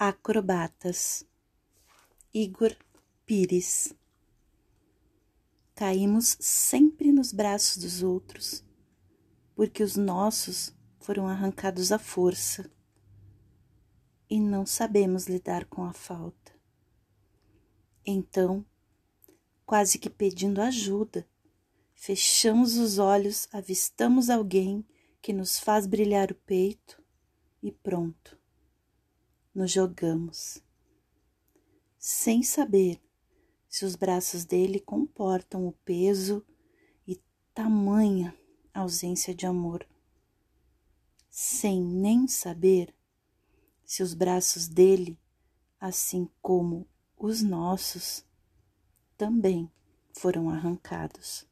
Acrobatas. Igor Pires. Caímos sempre nos braços dos outros, porque os nossos foram arrancados à força e não sabemos lidar com a falta. Então, quase que pedindo ajuda, fechamos os olhos, avistamos alguém que nos faz brilhar o peito e pronto nos jogamos, sem saber se os braços dele comportam o peso e tamanha ausência de amor, sem nem saber se os braços dele, assim como os nossos, também foram arrancados.